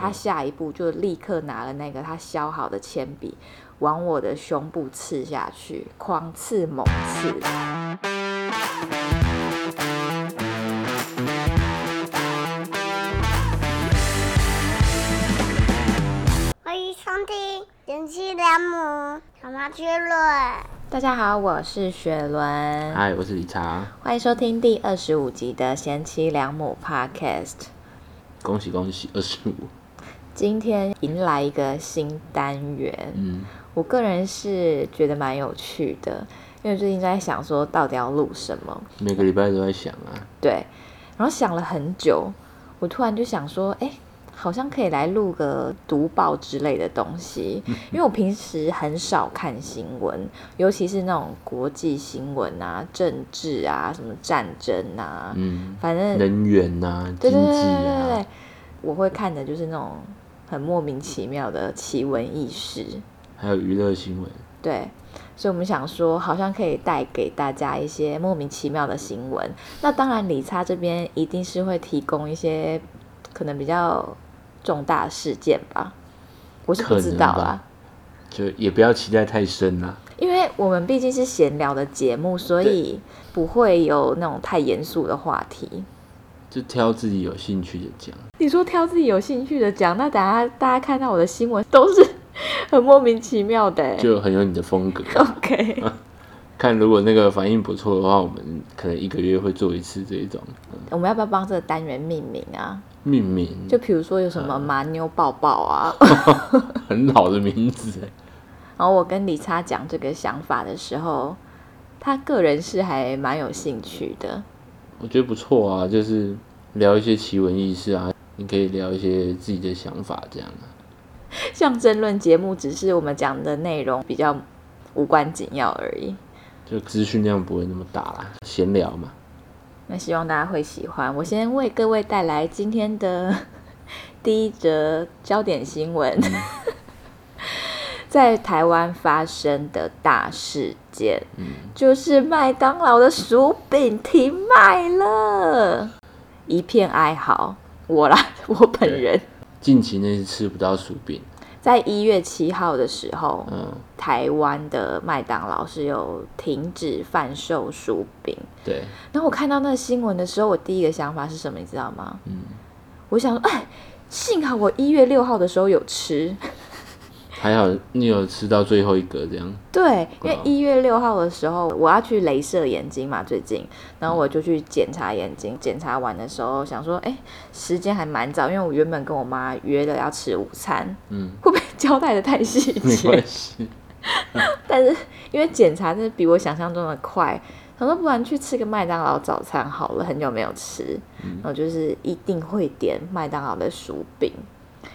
他下一步就立刻拿了那个他削好的铅笔，往我的胸部刺下去，狂刺猛刺。欢迎收听《贤妻良母小妈趣论》。大家好，我是雪伦，嗨，我是理查，欢迎收听第二十五集的贤妻良母 Podcast。恭喜恭喜二十五，今天迎来一个新单元，嗯，我个人是觉得蛮有趣的，因为最近在想说到底要录什么，每个礼拜都在想啊，对，然后想了很久，我突然就想说，哎，好像可以来录个读报之类的东西，因为我平时很少看新闻，尤其是那种国际新闻啊、政治啊、什么战争啊，嗯，反正能源啊、经济对对对对对啊对，，我会看的就是那种很莫名其妙的奇闻异事。还有娱乐新闻，对，所以我们想说，好像可以带给大家一些莫名其妙的新闻。那当然，理查这边一定是会提供一些可能比较重大事件吧，我是不知道啦。就也不要期待太深啦。因为我们毕竟是闲聊的节目，所以不会有那种太严肃的话题。就挑自己有兴趣的讲，你说挑自己有兴趣的讲，那等下大家看到我的新闻都是 很莫名其妙的欸。就很有你的风格。OK，看如果那个反应不错的话，我们可能一个月会做一次这一种我们要不要帮这个单元命名啊？命名，就比如说有什么麻妞抱抱啊，很老的名字。然后我跟李叉讲这个想法的时候，他个人是还蛮有兴趣的。我觉得不错啊，就是聊一些奇闻异事啊，你可以聊一些自己的想法这样啊。像争论节目，只是我们讲的内容比较无关紧要而已。就资讯量不会那么大啦，闲聊嘛。那希望大家会喜欢。我先为各位带来今天的 第一则焦点新闻，在台湾发生的大事件，嗯就是麦当劳的薯饼停卖了，一片哀嚎。我啦，我本人近期内是吃不到薯饼，在一月七号的时候，嗯，台湾的麦当劳是有停止贩售薯饼。对，然后我看到那个新闻的时候，我第一个想法是什么？你知道吗？嗯，我想说，哎，幸好我一月六号的时候有吃，还好你有吃到最后一格这样，对，因为哦一月六号的时候我要去镭射眼睛嘛，最近，然后我就去检查眼睛，检查完的时候想说，哎，时间还蛮早，因为我原本跟我妈约了要吃午餐，嗯，会不会交代的太细没节？关系，但是因为检查真的比我想象中的快，想说不然去吃个麦当劳早餐好了，很久没有吃，然后就是一定会点麦当劳的薯饼。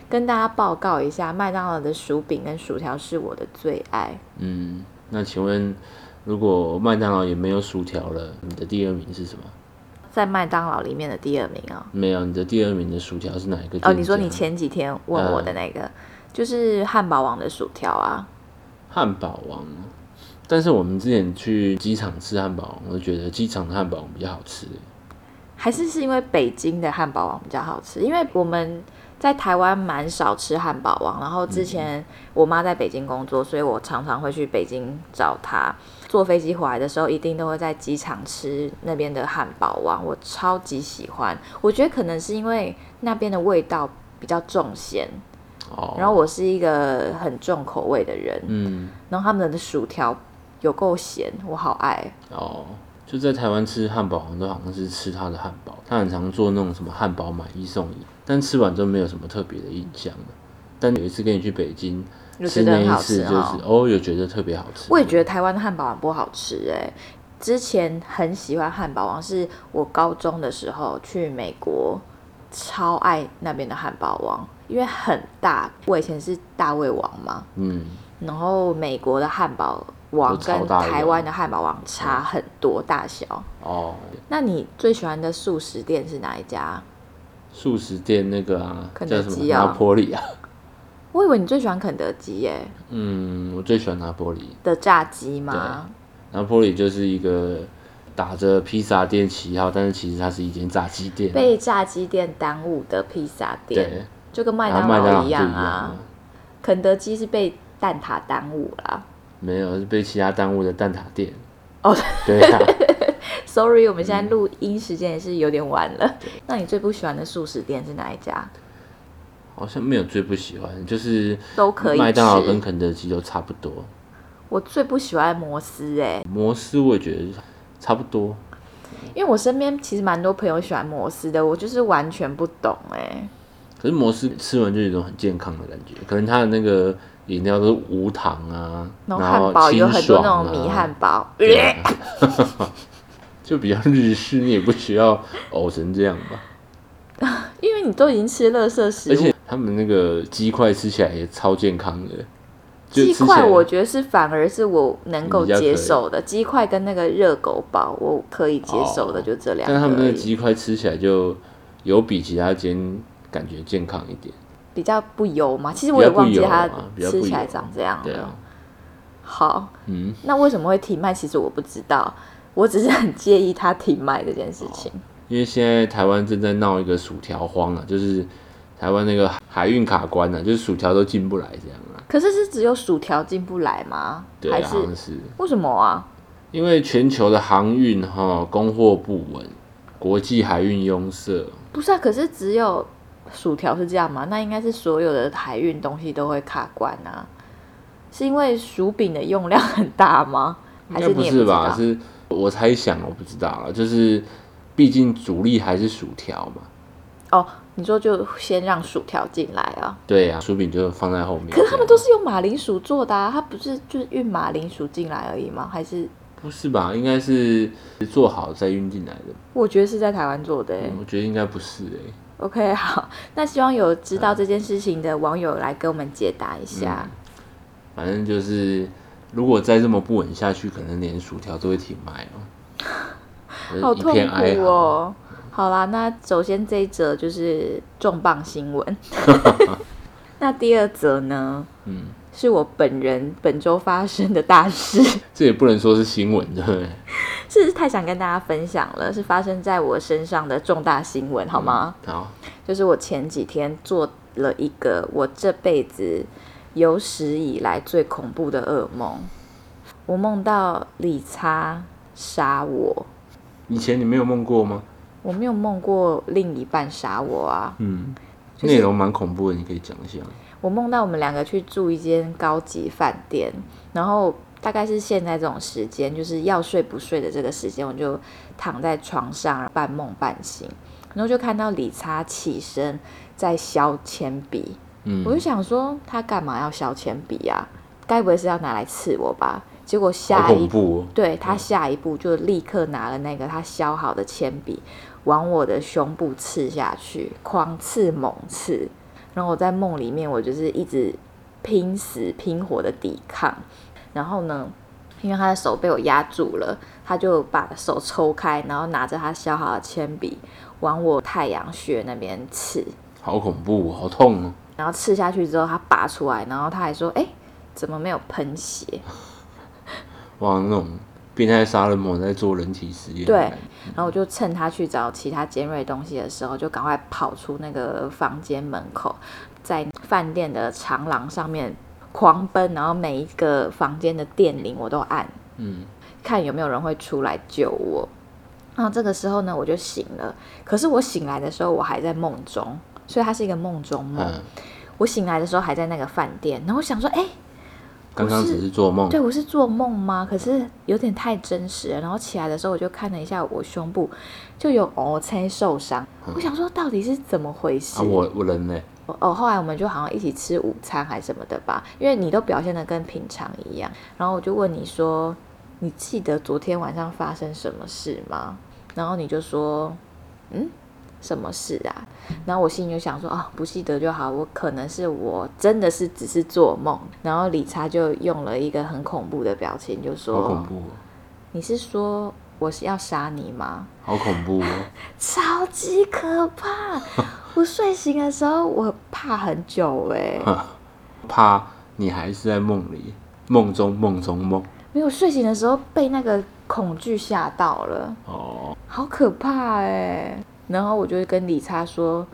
跟大家报告一下，麦当劳的薯饼跟薯条是我的最爱。嗯，那请问，如果麦当劳也没有薯条了，你的第二名是什么？在麦当劳里面的第二名哦。没有，你的第二名的薯条是哪一个？哦，你说你前几天问我的那个，就是汉堡王的薯条啊。汉堡王，但是我们之前去机场吃汉堡王，我就觉得机场的汉堡王比较好吃。还是是因为北京的汉堡王比较好吃，因为我们在台湾蛮少吃汉堡王，然后之前我妈在北京工作，所以我常常会去北京找她。坐飞机回来的时候，一定都会在机场吃那边的汉堡王，我超级喜欢。我觉得可能是因为那边的味道比较重咸，哦，然后我是一个很重口味的人，嗯，然后他们的薯条有够咸，我好爱。哦，就在台湾吃汉堡王都好像是吃他的汉堡，他很常做那种什么汉堡买一送一，但吃完之后没有什么特别的印象了。但有一次跟你去北京吃就觉得很好那一次，就是哦，有觉得特别好吃。我也觉得台湾的汉堡王不好吃哎、之前很喜欢汉堡王，是我高中的时候去美国，超爱那边的汉堡王，因为很大。我以前是大胃王嘛，嗯，然后美国的汉堡王都超跟大一个台湾的汉堡王差很多大小。哦，那你最喜欢的素食店是哪一家？素食店那个啊，肯叫什么拿德基啊坡里啊？我以为你最喜欢肯德基耶嗯，我最喜欢拿坡里。的炸鸡吗？拿坡里就是一个打着披萨店旗号，但是其实它是一间炸鸡店。被炸鸡店耽误的披萨店。对，就跟麦当劳一一样啊啊。。肯德基是被蛋挞耽误了。没有，是被其他耽误的蛋挞店。哦，对啊，Sorry，我们现在录音时间也是有点晚了。那你最不喜欢的素食店是哪一家？好像没有最不喜欢，就是都可以麦当劳跟肯德基都差不多。我最不喜欢摩斯哎、摩斯我也觉得差不多，因为我身边其实蛮多朋友喜欢摩斯的，我就是完全不懂哎、可是摩斯吃完就有一种很健康的感觉，可能它的那个饮料都是无糖啊，然然后汉堡有很多那种米汉堡，就比较日式，你也不需要呕成这样吧。因为你都已经吃垃圾食物而且。他们那个鸡块吃起来也超健康的，就鸡块我觉得是反而是我能够接受的，鸡块跟那个热狗堡我可以接受的，哦就这两个但他们那。个鸡块吃起来就有比其他间感觉健康一点。比较不油嘛，其实我也忘记它吃起来油长这样了对啊。，好，嗯，那为什么会停卖？其实我不知道，我只是很介意它停卖这件事情。因为现在台湾正在闹一个薯条荒啊，就是台湾那个海运卡关啊，就是薯条都进不来这样啊。可是是只有薯条进不来吗？对是为什么啊？因为全球的航运哈供货不稳，国际海运拥塞，不是啊，可是只有薯条是这样吗？那应该是所有的海运东西都会卡关啊？是因为薯饼的用量很大吗？还是你也知是吧？是我猜想，我不知道了。就是毕竟主力还是薯条嘛，哦，你说就先让薯条进来啊？对呀、薯饼就放在后面。可是他们都是用马铃薯做的啊，它不是就是运马铃薯进来而已吗？还是不是吧？应该是做好再运进来的。我觉得是在台湾做的、欸我觉得应该不是哎、OK，好，那希望有知道这件事情的网友来给我们解答一下。反正就是，如果再这么不稳下去，可能连薯条都会停卖哦。好痛。苦哦。好啦，那首先这一则就是重磅新闻。那第二则呢，嗯，是我本人本周发生的大事，这也不能说是新闻，对不对？是太想跟大家分享了，是发生在我身上的重大新闻，好吗？好，就是我前几天做了一个我这辈子有史以来最恐怖的噩梦，我梦到理查杀我。以前你没有梦过吗？我没有梦过另一半杀我啊！嗯，就是内容蛮恐怖的，你可以讲一下。我梦到我们两个去住一间高级饭店，然后大概是现在这种时间，就是要睡不睡的这个时间，我就躺在床上半梦半醒，然后就看到理查起身在削铅笔，嗯我就想说他干嘛要削铅笔啊？该不会是要拿来刺我吧？结果下一步哦！对他下一步就立刻拿了那个他削好的铅笔，往我的胸部刺下去，狂刺猛刺。然后我在梦里面，我就是一直拼死拼活的抵抗。然后呢，因为他的手被我压住了，他就把手抽开，然后拿着他削好的铅笔往我太阳穴那边刺。好恐怖，好痛哦！然后刺下去之后，他拔出来，然后他还说：“哎，怎么没有喷血？” 哇，那种变态杀人魔在做人体实验。对，然后我就趁他去找其他尖锐东西的时候，就赶快跑出那个房间门口，在饭店的长廊上面狂奔，然后每一个房间的电铃我都按，嗯，看有没有人会出来救我。然后这个时候呢，我就醒了。可是我醒来的时候，我还在梦中，所以它是一个梦中梦。嗯，我醒来的时候还在那个饭店，然后我想说，哎、刚刚只是做梦。对，我是做梦吗？可是有点太真实了。然后起来的时候，我就看了一下我胸部，就有哦，才受伤。我想说，到底是怎么回事？啊，我我人呢？哦，后来我们就好像一起吃午餐还是什么的吧，因为你都表现的跟平常一样。然后我就问你说，你记得昨天晚上发生什么事吗？然后你就说，嗯，什么事啊？然后我心里就想说，啊，不记得就好，我可能是我真的是只是做梦。然后理查就用了一个很恐怖的表情，就说，好恐怖哦，你是说我是要杀你吗？好恐怖哦！超级可怕！我睡醒的时候，我怕很久哎、怕你还是在梦里，梦中梦中梦。没有睡醒的时候被那个恐惧吓到了，哦，好可怕哎、然后我就跟理查说，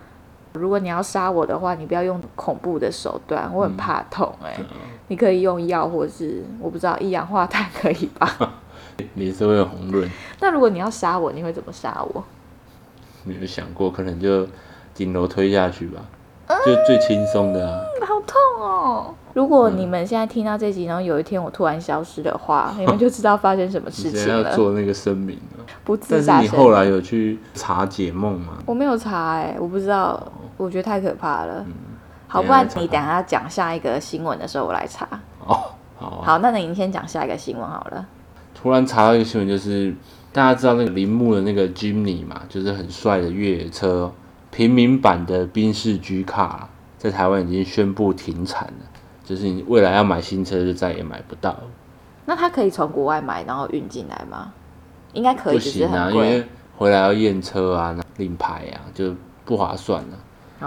如果你要杀我的话，你不要用恐怖的手段，我很怕痛哎、嗯你可以用药，或是我不知道一氧化碳可以吧？脸色会红润。那如果你要杀我，你会怎么杀我？没有想过，可能就顶楼推下去吧，就最轻松的啊。好痛哦！如果你们现在听到这集，然后有一天我突然消失的话，你们就知道发生什么事情了。做那个声明了，不自但是杀你后来有去查解梦吗？我没有查哎、我不知道，我觉得太可怕了。好，不然你等一下讲下一个新闻的时候，我来查。哦，好啊、好，那你先讲下一个新闻好了。突然查到一个新闻，就是大家知道那个铃木的那个 Jimny 嘛，就是很帅的越野车，平民版的宾士 G Car，在台湾已经宣布停产了，就是你未来要买新车就再也买不到。那他可以从国外买，然后运进来吗？应该可以，不行啊，因为。回来要验车啊、领牌啊，就不划算了、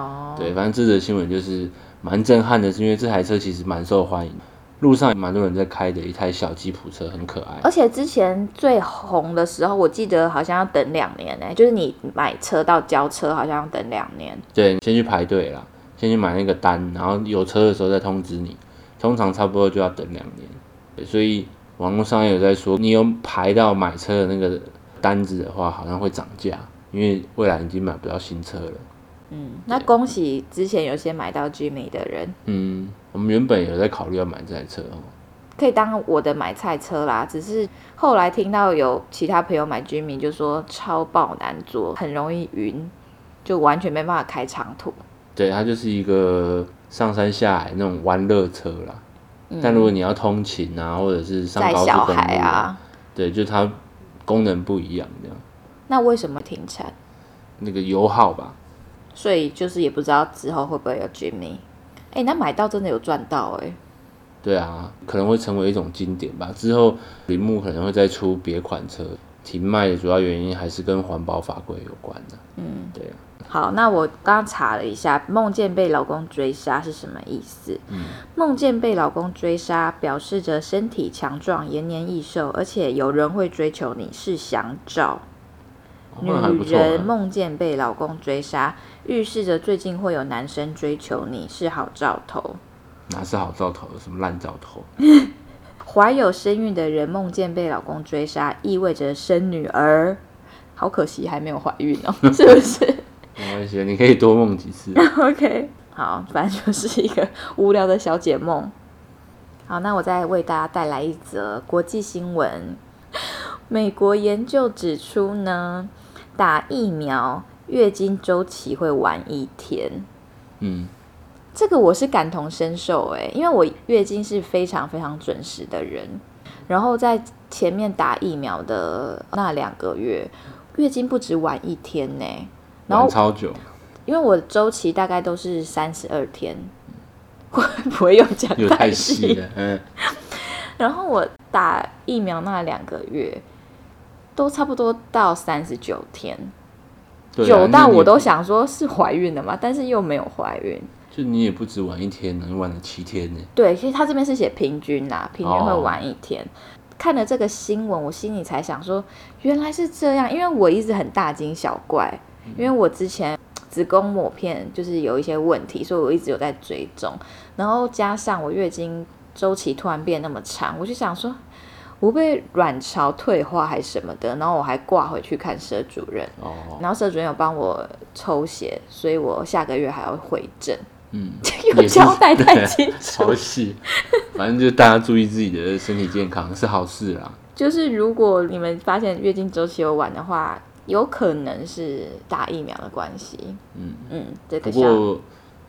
哦，对，反正这则新闻就是蛮震撼的，是因为这台车其实蛮受欢迎，路上蛮多人在开的一台小吉普车，很可爱。而且之前最红的时候，我记得好像要等两年呢、就是你买车到交车好像要等两年。对，先去排队啦，先去买那个单，然后有车的时候再通知你，通常差不多就要等两年。所以网络上也有在说，你有排到买车的那个单子的话，好像会涨价，因为未来已经买不到新车了。嗯，那恭喜之前有些买到 Jimmy 的人，嗯，我们原本有在考虑要买这台车哦。可以当我的买菜车啦。只是后来听到有其他朋友买 Jimmy，就说超爆难坐，很容易晕，就完全没办法开长途。对，它就是一个上山下海那种玩乐车啦。但如果你要通勤啊，或者是上高速公路孩啊，对，就它功能不一样，这样那为什么停产？那个油耗吧，所以就是也不知道之后会不会有 Jimmy。哎、那买到真的有赚到哎、对啊，可能会成为一种经典吧。之后铃木可能会再出别款车，停卖的主要原因还是跟环保法规有关的。嗯，对啊，好，那我刚刚查了一下，梦见被老公追杀是什么意思？梦见被老公追杀，表示着身体强壮、延年益寿，而且有人会追求你，是祥兆。哦那还女。人梦见被老公追杀，预示着最近会有男生追求你，是好兆头。哪是好兆头，有什么烂兆头？怀有身孕的人梦见被老公追杀，意味着生女儿。好可惜还没有怀孕哦，是不是？没关系，你可以多梦几次。OK，好，反正就是一个无聊的小解梦。好，那我再为大家带来一则国际新闻。美国研究指出呢，打疫苗月经周期会晚一天。嗯，这个我是感同身受诶，因为我月经是非常非常准时的人，然后在前面打疫苗的那两个月，月经不止晚一天呢。然后超久，因为我周期大概都是三十二天，会 不会又讲又太细细了。嗯，然后我打疫苗那两个月，都差不多到三十九天，久到我都想说是怀孕了嘛，但是又没有怀孕。就你也不止玩一天呢，你玩了七天呢。对，其实他这边是写平均啦，平均会哦晚一天。看了这个新闻，我心里才想说，原来是这样。因为我一直很大惊小怪，因为我之前子宫抹片就是有一些问题，所以我一直有在追踪。然后加上我月经周期突然变那么长，我就想说，我被卵巢退化还是什么的。然后我还挂回去看舍主任，哦，然后舍主任有帮我抽血，所以我下个月还要回诊。嗯，有也是交代太清 楚超细。反正就大家注意自己的身体健康是好事啦。就是如果你们发现月经周期有晚的话，有可能是打疫苗的关系。嗯嗯，这不过，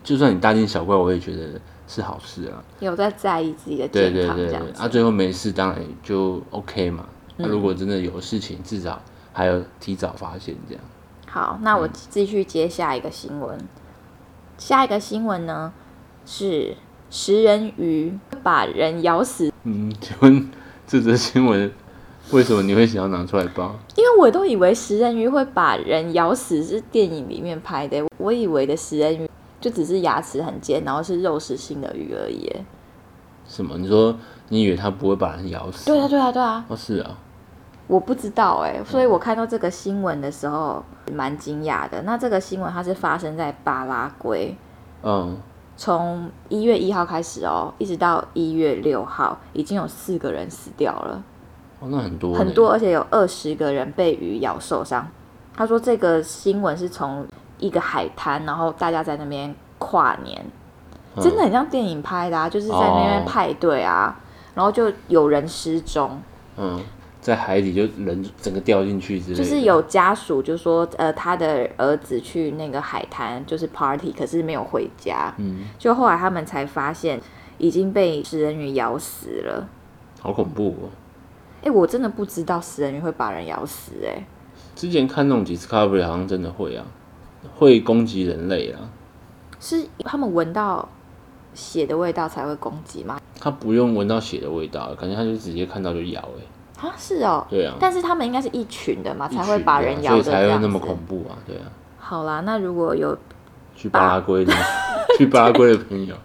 就算你大惊小怪，我也觉得是好事啊。有在在意自己的对健康对对对，这样子。啊，最后没事当然也就 OK 嘛。那、嗯如果真的有事情，至少还有提早发现这样。好，那我继续接下一个新闻。下一个新闻呢是食人鱼把人咬死，嗯，请问这则新闻为什么你会想要拿出来报？因为我都以为食人鱼会把人咬死是电影里面拍的，我以为的食人鱼就只是牙齿很尖，然后是肉食性的鱼而已。什么？你说你以为它不会把人咬死？对啊，对啊，对啊。哦，是啊。我不知道哎、所以我看到这个新闻的时候蛮惊讶的。那这个新闻它是发生在巴拉圭，嗯，从一月一号开始哦，一直到一月六号，已经有四个人死掉了。哦，那很多很多，而且有二十个人被鱼咬受伤。他说这个新闻是从一个海滩，然后大家在那边跨年，嗯真的很像电影拍的啊，就是在那边哦派对啊，然后就有人失踪，嗯，在海底就人整个掉进去之类的，就是有家属就说，呃，他的儿子去那个海滩就是 party，可是没有回家，嗯，就后来他们才发现已经被食人鱼咬死了。好恐怖哦。哎、我真的不知道食人鱼会把人咬死、哎。之前看那种 Discovery 好像真的会啊，会攻击人类啊。是他们闻到血的味道才会攻击吗？他不用闻到血的味道，感觉他就直接看到就咬哎、啊，是哦。对啊，但是他们应该是一群的嘛，才会把人咬的这所以才会。那么恐怖啊，对啊。好啦，那如果有去巴拉圭的，去巴拉圭的朋友，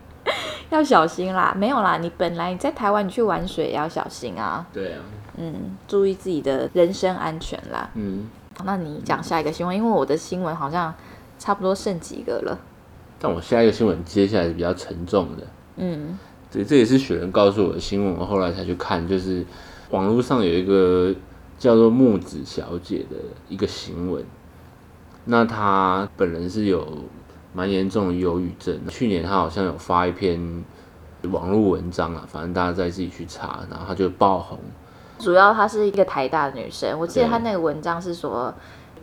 要小心啦，没有啦，你本来你在台湾你去玩水也要小心啊，对啊，嗯，注意自己的人身安全啦。嗯，那你讲下一个新闻，因为我的新闻好像差不多剩几个了。但我下一个新闻接下来是比较沉重的，嗯，对，这也是雪人告诉我的新闻，我后来才去看，就是网络上有一个叫做木子小姐的一个新闻，那她本人是有蛮严重的忧郁症，去年她好像有发一篇网络文章啊，反正大家再自己去查，然后她就爆红，主要她是一个台大的女生，我记得她那个文章是说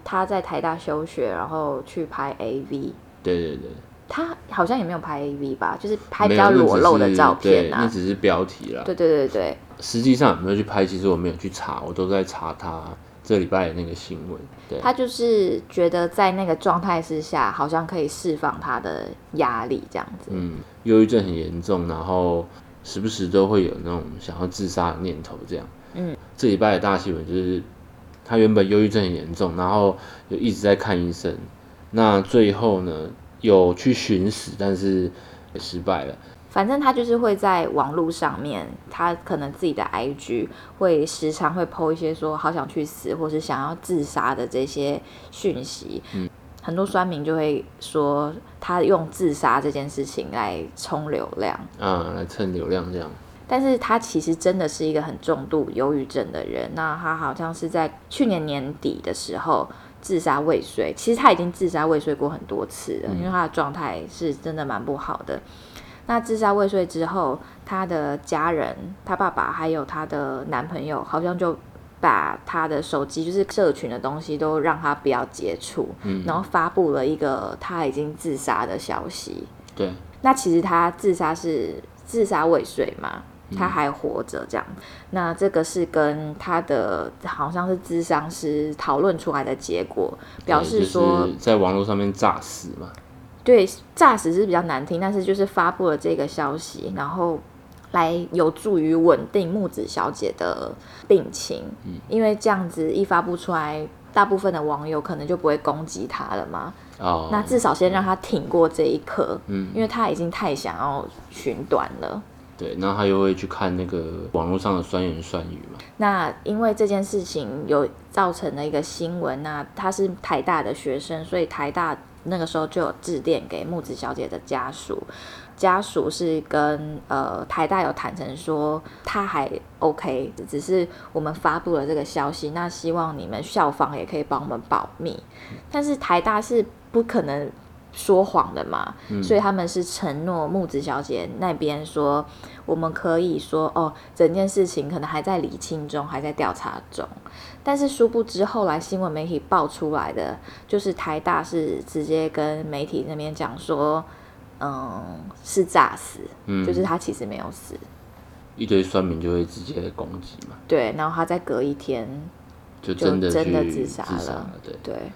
她在台大休学，然后去拍 AV。对对对，她好像也没有拍 AV 吧，就是拍比较裸露的照片啊，那啊。只是标题啦，对对对对，实际上有没有去拍，其实我没有去查，我都在查她这礼拜的那个新闻，对，他就是觉得在那个状态之下，好像可以释放他的压力，这样子。嗯，忧郁症很严重，然后时不时都会有那种想要自杀的念头，这样。嗯，这礼拜的大新闻就是他原本忧郁症很严重，然后就一直在看医生，那最后呢有去寻死，但是也失败了。反正他就是会在网络上面，他可能自己的 IG 会时常会 PO 一些说好想去死，或是想要自杀的这些讯息。嗯，很多酸民就会说他用自杀这件事情来冲流量。啊，来蹭流量这样。但是他其实真的是一个很重度忧郁症的人。那他好像是在去年年底的时候自杀未遂，其实他已经自杀未遂过很多次了，因为他的状态是真的蛮不好的。那自杀未遂之后，他的家人、他爸爸还有他的男朋友，好像就把他的手机，就是社群的东西，都让他不要接触，然后发布了一个他已经自杀的消息。对，那其实他自杀是自杀未遂嘛，他还活着这样。那这个是跟他的好像是智商师讨论出来的结果，表示说，就是在网络上面诈死嘛。对诈死是比较难听，但是就是发布了这个消息，然后来有助于稳定木子小姐的病情，嗯因为这样子一发布出来。大部分的网友可能就不会攻击她了嘛，哦，那至少先让她挺过这一刻，嗯因为她已经太想要寻短了。对，然后他又会去看那个网络上的酸言酸语嘛。那因为这件事情有造成了一个新闻，那他是台大的学生，所以台大那个时候就有致电给木子小姐的家属，家属是跟呃台大有坦诚说他还 OK，只是我们发布了这个消息，那希望你们校方也可以帮我们保密，但是台大是不可能。说谎的嘛，所以他们是承诺木子小姐那边说，我们可以说哦，整件事情可能还在理清中，还在调查中。但是殊不知，后来新闻媒体爆出来的，就是台大是直接跟媒体那边讲说，嗯，是诈死，嗯，就是他其实没有死。一堆酸民就会直接攻击嘛，对，然后他再隔一天，就真的就真的自杀了对。对，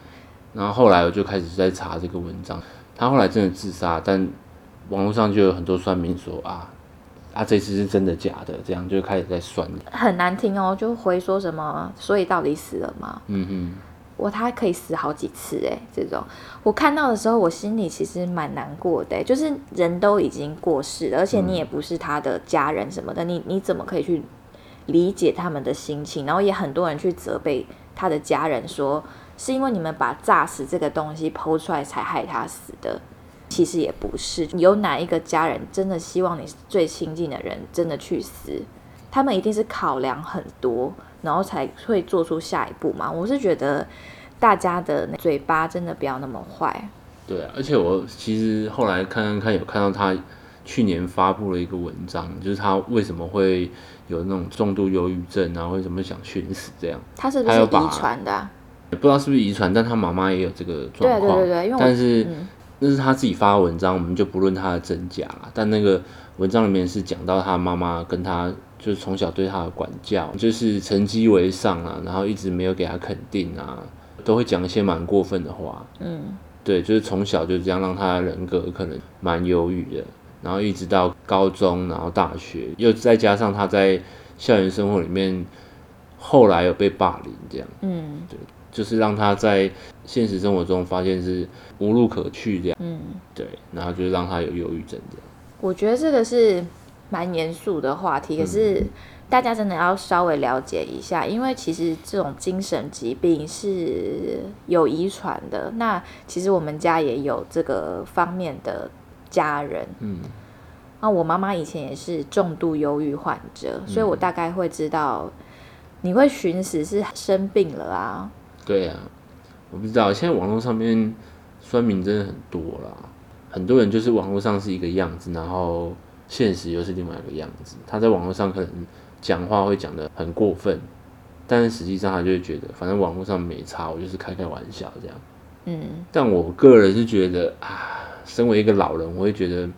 然后后来我就开始在查这个文章，他后来真的自杀，但网络上就有很多算命说啊啊这次是真的假的，这样就开始在算。很难听哦，就回说什么，所以到底死了吗？嗯哼，我他可以死好几次哎，这种我看到的时候，我心里其实蛮难过的欸，就是人都已经过世了，而且你也不是他的家人什么的，你你怎么可以去理解他们的心情，然后也很多人去责备他的家人说，是因为你们把诈死这个东西剖出来才害他死的。其实也不是，有哪一个家人真的希望你最亲近的人真的去死？他们一定是考量很多，然后才会做出下一步嘛。我是觉得大家的嘴巴真的不要那么坏。对啊，而且我其实后来看看看，有看到他去年发布了一个文章，就是他为什么会有那种重度忧郁症啊，为什么想寻死这样？他是不是遗传的啊、也不知道是不是遗传，但他妈妈也有这个状况。对对对对因为但是、嗯那是他自己发的文章，我们就不论他的真假啦。但那个文章里面是讲到他妈妈跟他就是从小对他的管教，就是成绩为上啊，然后一直没有给他肯定啊，都会讲一些蛮过分的话。嗯，对，就是从小就这样让他的人格可能蛮忧郁的，然后一直到高中，然后大学，又再加上他在校园生活里面，后来有被霸凌，这样，嗯就是让他在现实生活中发现是无路可去这样，嗯，对，然后就让他有忧郁症这样。我觉得这个是蛮严肃的话题，可是大家真的要稍微了解一下，因为其实这种精神疾病是有遗传的。那其实我们家也有这个方面的家人，嗯，那我妈妈以前也是重度忧郁患者，所以我大概会知道你会寻死是生病了啊。对啊，我不知道，现在网络上面酸民真的很多啦，很多人就是网络上是一个样子，然后现实又是另外一个样子。他在网络上可能讲话会讲的很过分，但是实际上他就会觉得，反正网络上没差，我就是开开玩笑这样。嗯，但我个人是觉得啊，身为一个老人，我会觉得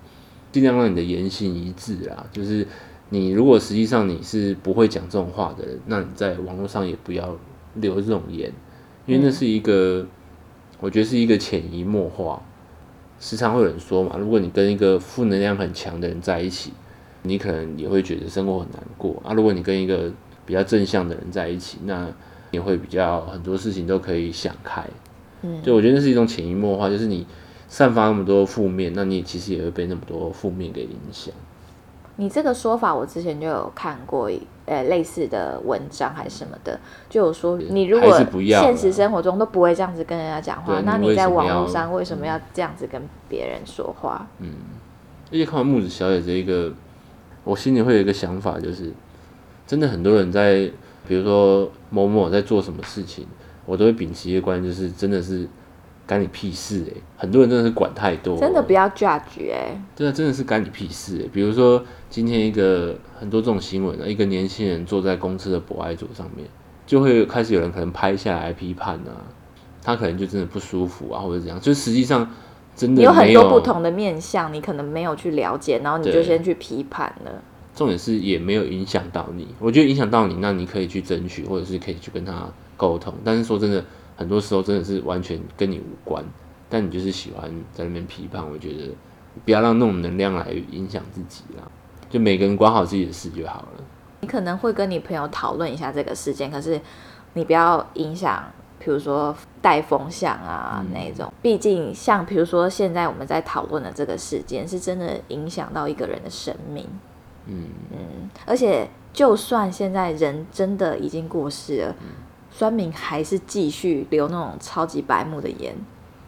尽量让你的言行一致啦。就是你如果实际上你是不会讲这种话的人，那你在网络上也不要留这种言，因为那是一个，我觉得是一个潜移默化。时常会有人说嘛，如果你跟一个负能量很强的人在一起，你可能也会觉得生活很难过啊。如果你跟一个比较正向的人在一起，那你会比较很多事情都可以想开。嗯对，我觉得那是一种潜移默化，就是你散发那么多负面，那你其实也会被那么多负面给影响。你这个说法我之前就有看过，呃，类似的文章还是什么的，就有说你如果现实生活中都不会这样子跟人家讲话，那你在网络上为什么要这样子跟别人说话？嗯而且看完木子小姐这一个，我心里会有一个想法，就是真的很多人在，比如说某某在做什么事情，我都会秉持一个观念，就是真的是干你屁事哎、很多人真的是管太多，真的不要 judge 哎、对啊，真的是干你屁事欸！比如说今天一个很多这种新闻啊，一个年轻人坐在公司的博爱座上面，就会开始有人可能拍下来批判啊，他可能就真的不舒服啊，或者怎样，就实际上真的你有很多不同的面向，你可能没有去了解，然后你就先去批判了。重点是也没有影响到你。我觉得影响到你，那你可以去争取，或者是可以去跟他沟通。但是说真的，很多时候真的是完全跟你无关，但你就是喜欢在那边批判。我觉得不要让那种能量来影响自己啦，就每个人管好自己的事就好了。你可能会跟你朋友讨论一下这个事件，可是你不要影响，比如说带风向啊、那种。毕竟像比如说现在我们在讨论的这个事件，是真的影响到一个人的生命。嗯，而且就算现在人真的已经过世了，酸民还是继续留那种超级白目的言，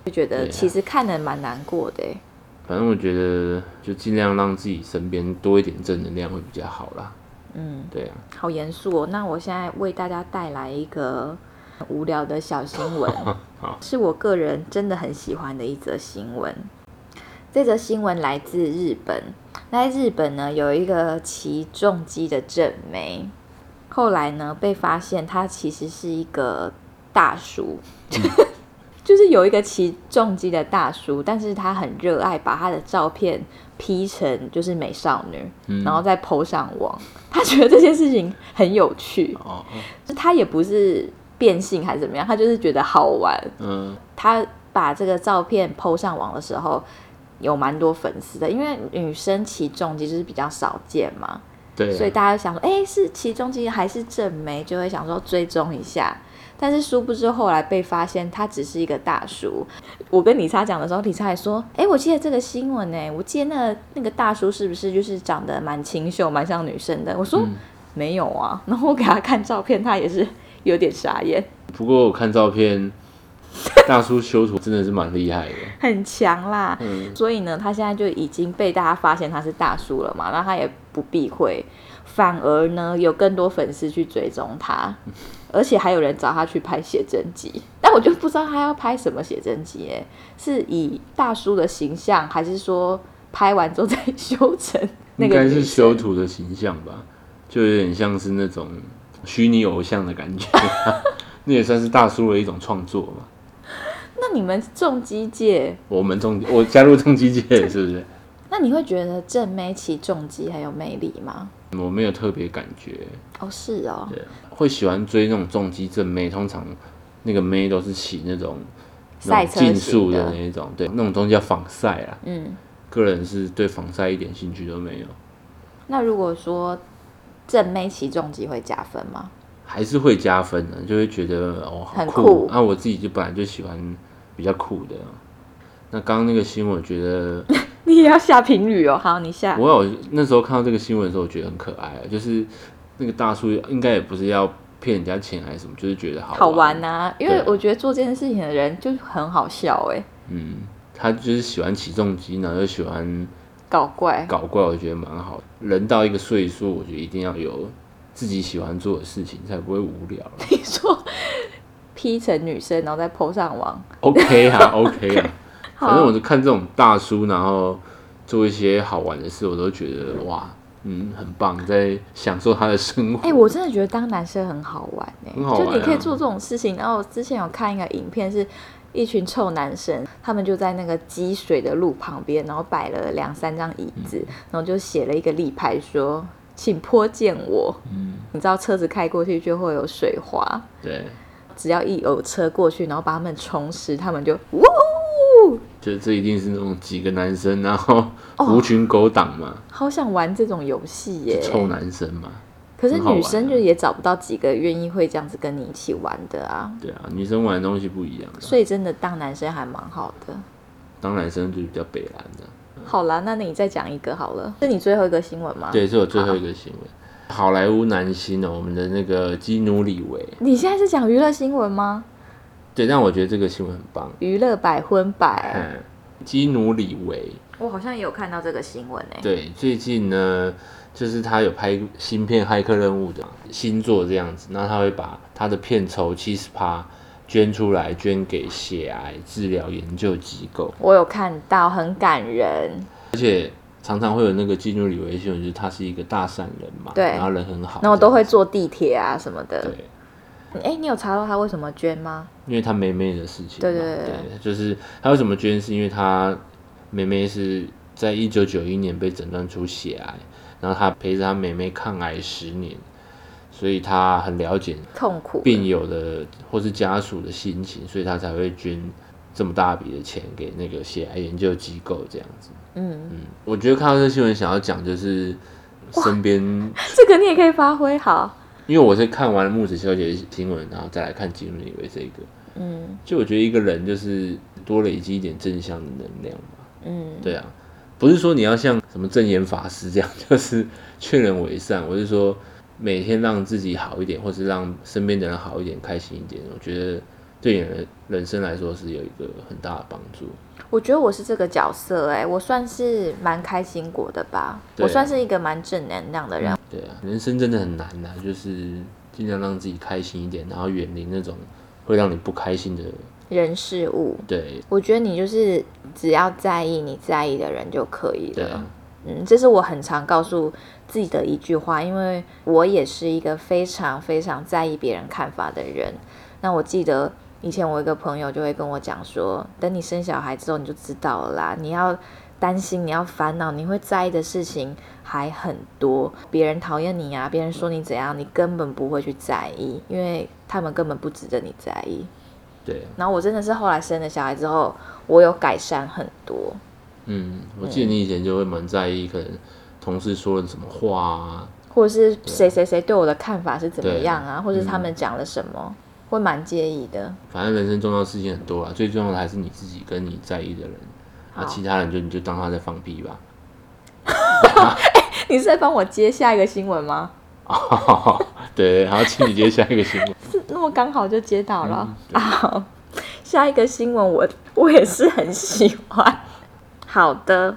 就觉得其实看的蛮难过的欸。反正我觉得就尽量让自己身边多一点正能量会比较好啦。嗯，对啊，好严肃哦。那我现在为大家带来一个很无聊的小新闻，是我个人真的很喜欢的一则新闻。这则新闻来自日本，那在日本呢有一个骑重机的正妹，后来呢被发现他其实是一个大叔，就是有一个骑重机的大叔，但是他很热爱把他的照片 P 成就是美少女，然后再 PO 上网。他觉得这件事情很有趣，哦，就他也不是变性还是怎么样，他就是觉得好玩。嗯，他把这个照片 PO 上网的时候，有蛮多粉丝的，因为女生骑重机就是比较少见嘛，对啊，所以大家想说，哎、是骑重机还是正妹，就会想说追踪一下。但是殊不知后来被发现他只是一个大叔。我跟李查讲的时候，李查还说：“哎、我记得这个新闻呢，我记得那个那个大叔是不是就是长得蛮清秀、蛮像女生的？”我说：“嗯没有啊。然后我给他看照片，他也是有点傻眼，不过我看照片，大叔修图真的是蛮厉害的。很强啦。嗯，所以呢，他现在就已经被大家发现他是大叔了嘛，那他也不避讳，反而呢有更多粉丝去追踪他，而且还有人找他去拍写真集。但我就不知道他要拍什么写真集，哎，是以大叔的形象，还是说拍完之后再修成那应该是修图的形象吧，就有点像是那种虚拟偶像的感觉。那也算是大叔的一种创作嘛。那你们重机界，我们重我加入重机界是不是？那你会觉得正妹骑重机很有魅力吗？我没有特别感觉，哦，是哦，对，会喜欢追那种重机正妹，通常那个妹都是骑那种那赛车种竞速的的那一种，对，那种东西叫仿赛啊。嗯。个人是对仿赛一点兴趣都没有，那如果说正妹骑重机会加分吗？还是会加分的，就会觉得哦好很酷。酷那、我自己就本来就喜欢比较酷的。那刚刚那个新闻，我觉得 你也要下评语哦。好，你下。我有那时候看到这个新闻的时候，我觉得很可爱啊，就是那个大叔应该也不是要骗人家钱还是什么，就是觉得好好玩玩呐、因为我觉得做这件事情的人就是很好笑哎、嗯，他就是喜欢起重机，然后又喜欢搞怪。搞怪，我觉得蛮好。人到一个岁数，我觉得一定要有自己喜欢做的事情，才不会无聊啦。你说 P 成女生，然后再 PO 上网，OK 啊，OK 啊，反正我就看这种大叔，然后做一些好玩的事，我都觉得哇，嗯，很棒，在享受他的生活。哎、我真的觉得当男生很好玩哎、就你可以做这种事情。然后我之前有看一个影片，是一群臭男生，他们就在那个积水的路旁边，然后摆了两三张椅子，嗯。然后就写了一个立牌说：“请泼溅我。”嗯，你知道车子开过去就会有水花，对，只要一有车过去，然后把他们冲湿，他们就呜。就这一定是那种几个男生，然后哦狐群狗党嘛，好想玩这种游戏耶！臭男生嘛，可是女生就也找不到几个愿意会这样子跟你一起玩的啊，对啊，女生玩的东西不一样啊，所以真的当男生还蛮好的。当男生就是比较北蓝的。好啦，那你再讲一个好了，是你最后一个新闻吗？，对，是我最后一个新闻。好莱坞男星哦，我们的那个基努里维，你现在是讲娱乐新闻吗？对，但我觉得这个新闻很棒。娱乐百分百，嗯，基努里维，我好像也有看到这个新闻诶、对，最近呢，就是他有拍新片《骇客任务》的新作这样子，那他会把他的片酬七十趴捐出来，捐给血癌治疗研究机构，我有看到，很感人。而且常常会有那个进入李维秀，就是他是一个大善人嘛，对然后人很好，然后都会坐地铁啊什么的。对，哎、你有查到他为什么捐吗？因为他妹妹的事情，对对对对就是他为什么捐，是因为他妹妹是在一九九一年被诊断出血癌，然后他陪着他妹妹抗癌十年，所以他很了解痛苦病友的或是家属的心情，所以他才会捐这么大笔的钱给那个血癌研究机构这样子。嗯，嗯，我觉得看到这新闻，想要讲就是身边，这个你也可以发挥好。因为我是看完木子小姐的新闻，然后再来看金瑞为这个，嗯就我觉得一个人就是多累积一点正向的能量嘛。嗯，对啊，不是说你要像什么正言法师这样，就是劝人为善。我是说每天让自己好一点，或是让身边的人好一点、开心一点。我觉得对你的人生来说是有一个很大的帮助。我觉得我是这个角色、哎，我算是蛮开心果的吧。啊我算是一个蛮正能量的人。对啊，人生真的很难呐、就是尽量让自己开心一点，然后远离那种会让你不开心的。人事物，对我觉得你就是只要在意你在意的人就可以了对啊。，嗯，这是我很常告诉自己的一句话，因为我也是一个非常非常在意别人看法的人。那我记得以前我一个朋友就会跟我讲说，等你生小孩之后你就知道了啦，你要担心，你要烦恼，你会在意的事情还很多。别人讨厌你啊，别人说你怎样，你根本不会去在意，因为他们根本不值得你在意。对，然后我真的是后来生了小孩之后，我有改善很多。嗯，我记得你以前就会蛮在意，可能同事说了什么话啊，或者是谁谁谁对我的看法是怎么样啊，或者是他嗯们讲了什么，会蛮介意的。反正人生重要的事情很多啊，最重要的还是你自己跟你在意的人，好啊，其他人就你就当他在放屁吧。你是在帮我接下一个新闻吗？哦，对，然后请你接下一个新闻。是那么刚好就接到了。好，下一个新闻我我也是很喜欢。好的，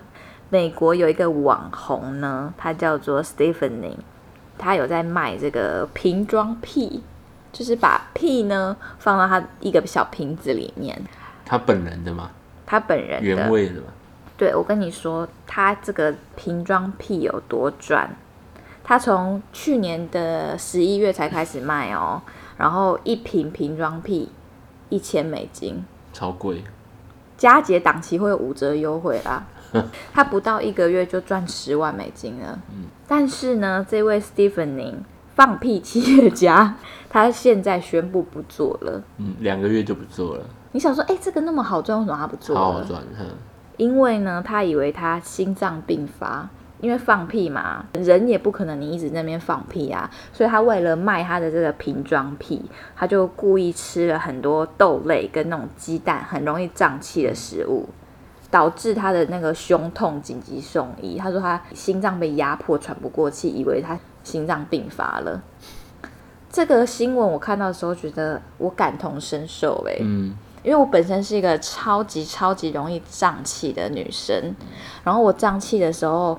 美国有一个网红呢，他叫做 Stephanie，他有在卖这个瓶装屁，就是把屁呢放到他一个小瓶子里面，他本人的吗？他本人的原味的吗？对，我跟你说，他这个瓶装屁有多赚？他从去年的十一月才开始卖哦，然后一瓶瓶装屁一千美金，超贵。佳节档期会有五折优惠啦。他不到一个月就赚十万美金了。但是呢，这位 Stephanie 放屁企业家，他现在宣布不做了。嗯，两个月就不做了，你想说，哎、这个那么好赚，为什么他不做好赚。哼，因为呢，他以为他心脏病发，因为放屁嘛，人也不可能你一直在那边放屁啊，所以他为了卖他的这个瓶装屁，他就故意吃了很多豆类跟那种鸡蛋很容易胀气的食物，导致他的那个胸痛，紧急送医。他说他心脏被压迫，喘不过气，以为他心脏病发了。这个新闻我看到的时候，觉得我感同身受、欸，嗯，因为我本身是一个超级超级容易胀气的女生，然后我胀气的时候，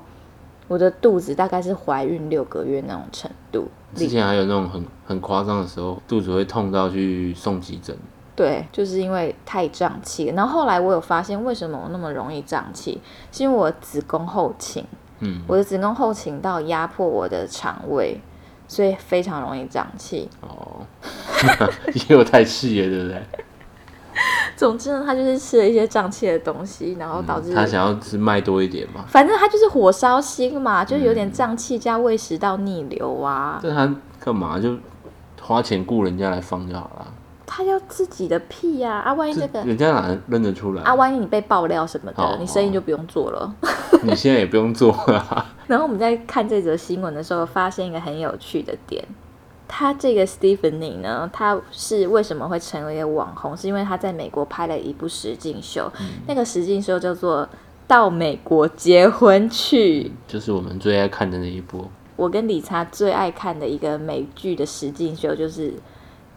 我的肚子大概是怀孕六个月那种程度。之前还有那种很很夸张的时候，肚子会痛到去送急诊。对，就是因为太胀气了。然后后来我有发现，为什么我那么容易胀气，是因为我子宫后倾，嗯，我的子宫后倾到压迫我的肠胃，所以非常容易胀气。哦，因为我太气了，对不对？总之呢，他就是吃了一些胀气的东西，然后导致、他想要吃卖多一点嘛，反正他就是火烧心嘛，就是有点胀气加胃食道逆流啊。这他干嘛就花钱雇人家来放就好了？他要自己的屁呀、啊！万一这个人家哪能认得出来？啊，万一你被爆料什么的，哦你生意就不用做了。你现在也不用做了。然后我们在看这则新闻的时候，发现一个很有趣的点。他这个 Stephanie 呢，他是为什么会成为一个网红？是因为他在美国拍了一部实境秀，那个实境秀叫做《到美国结婚去》。就是我们最爱看的那一部，我跟理查最爱看的一个美剧的实境秀就是《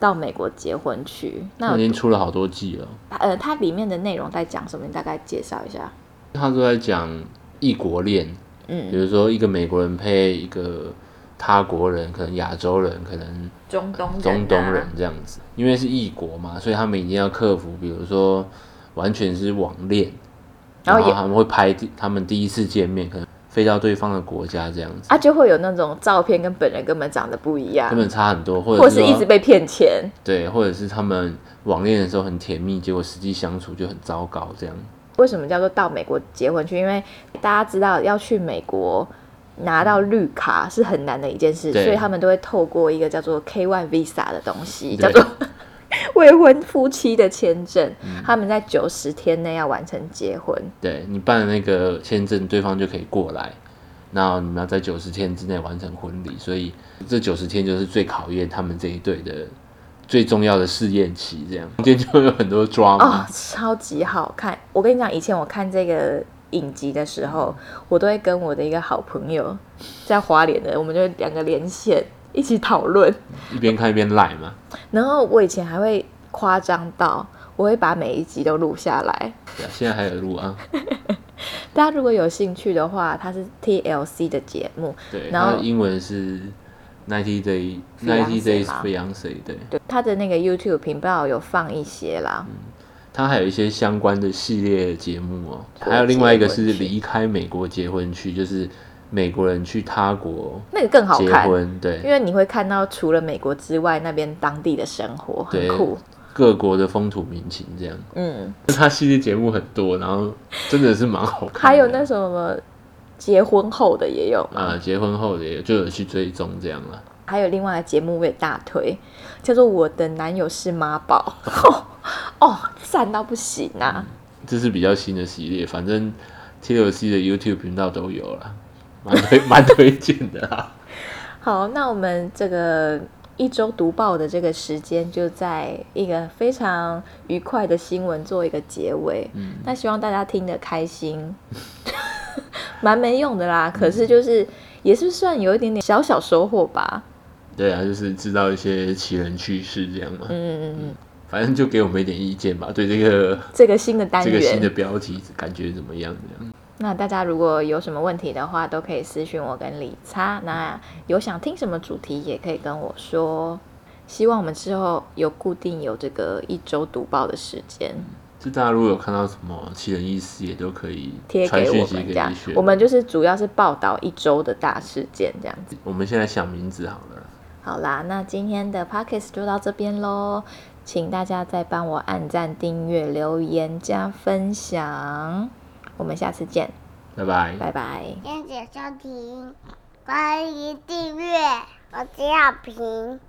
到美国结婚去》。那已经出了好多季了。呃，它里面的内容在讲什么？你大概介绍一下。他都在讲异国恋，嗯比如说一个美国人配一个他国人，可能亚洲人，可能中东中东人这样子，因为是异国嘛，所以他们一定要克服，比如说完全是网恋，然然后他们会拍他们第一次见面，可能飞到对方的国家这样子，啊，就会有那种照片跟本人根本长得不一样根，本差很多，或或是者是一直被骗钱。对，或者是他们网恋的时候很甜蜜，结果实际相处就很糟糕这样。为什么叫做到美国结婚去？因为大家知道要去美国拿到绿卡是很难的一件事，所以他们都会透过一个叫做 K Y Visa 的东西，叫做 未婚夫妻的签证。嗯他们在九十天内要完成结婚。对你办了那个签证，对方就可以过来，然后你们要在九十天之内完成婚礼，所以这九十天就是最考验他们这一对的最重要的试验期，这样中间就会有很多抓哦嘛。，超级好看！我跟你讲，以前我看这个影集的时候，我都会跟我的一个好朋友在花莲的，我们就两个连线一起讨论。一边看一边赖嘛，然后我以前还会夸张到，我会把每一集都录下来。对啊，现在还有录啊，大家如果有兴趣的话，它是 TLC 的节目，对，然后英文是 ninety day ninety days 吗 fiance，对，对，它的那个 YouTube 频道有放一些啦。它还有一些相关的系列节目哦，脱还有另外一个是离开美国结婚去，就是美国人去他国那个更好结看，婚，对，因为你会看到除了美国之外，那边当地的生活很对酷。各国的风土民情这样。嗯，他系列节目很多，然后真的是蛮好看的。还有那什么结婚后的也有嘛，啊、结婚后的也就有去追踪这样了。还有另外的节目我也大推，叫做《我的男友是妈宝》，哦，赞到不行啊！这是比较新的系列，反正 TLC 的 YouTube 频道都有了，蛮推蛮推荐的啦。好，那我们这个一周读报的这个时间，就在一个非常愉快的新闻做一个结尾。嗯，那希望大家听得开心，蛮没用的啦，可是就是也是算有一点点小小收获吧。对啊，就是知道一些奇人趣事这样嘛。嗯嗯嗯，反正就给我们一点意见吧，对这个这个新的单元这个新的元，标题感觉怎么样？这样。那大家如果有什么问题的话，都可以私讯我跟理查。那有想听什么主题，也可以跟我说。希望我们之后有固定有这个一周读报的时间，就大家如果有看到什么奇人异事，也都可以贴给我们。我们就是主要是报道一周的大事件这样子。我们现在想名字好了，好啦，那今天的 podcast 就到这边喽，请大家再帮我按赞、订阅、留言、加分享，我们下次见，拜拜。拜拜。谢谢收听，欢迎订阅，我是小平。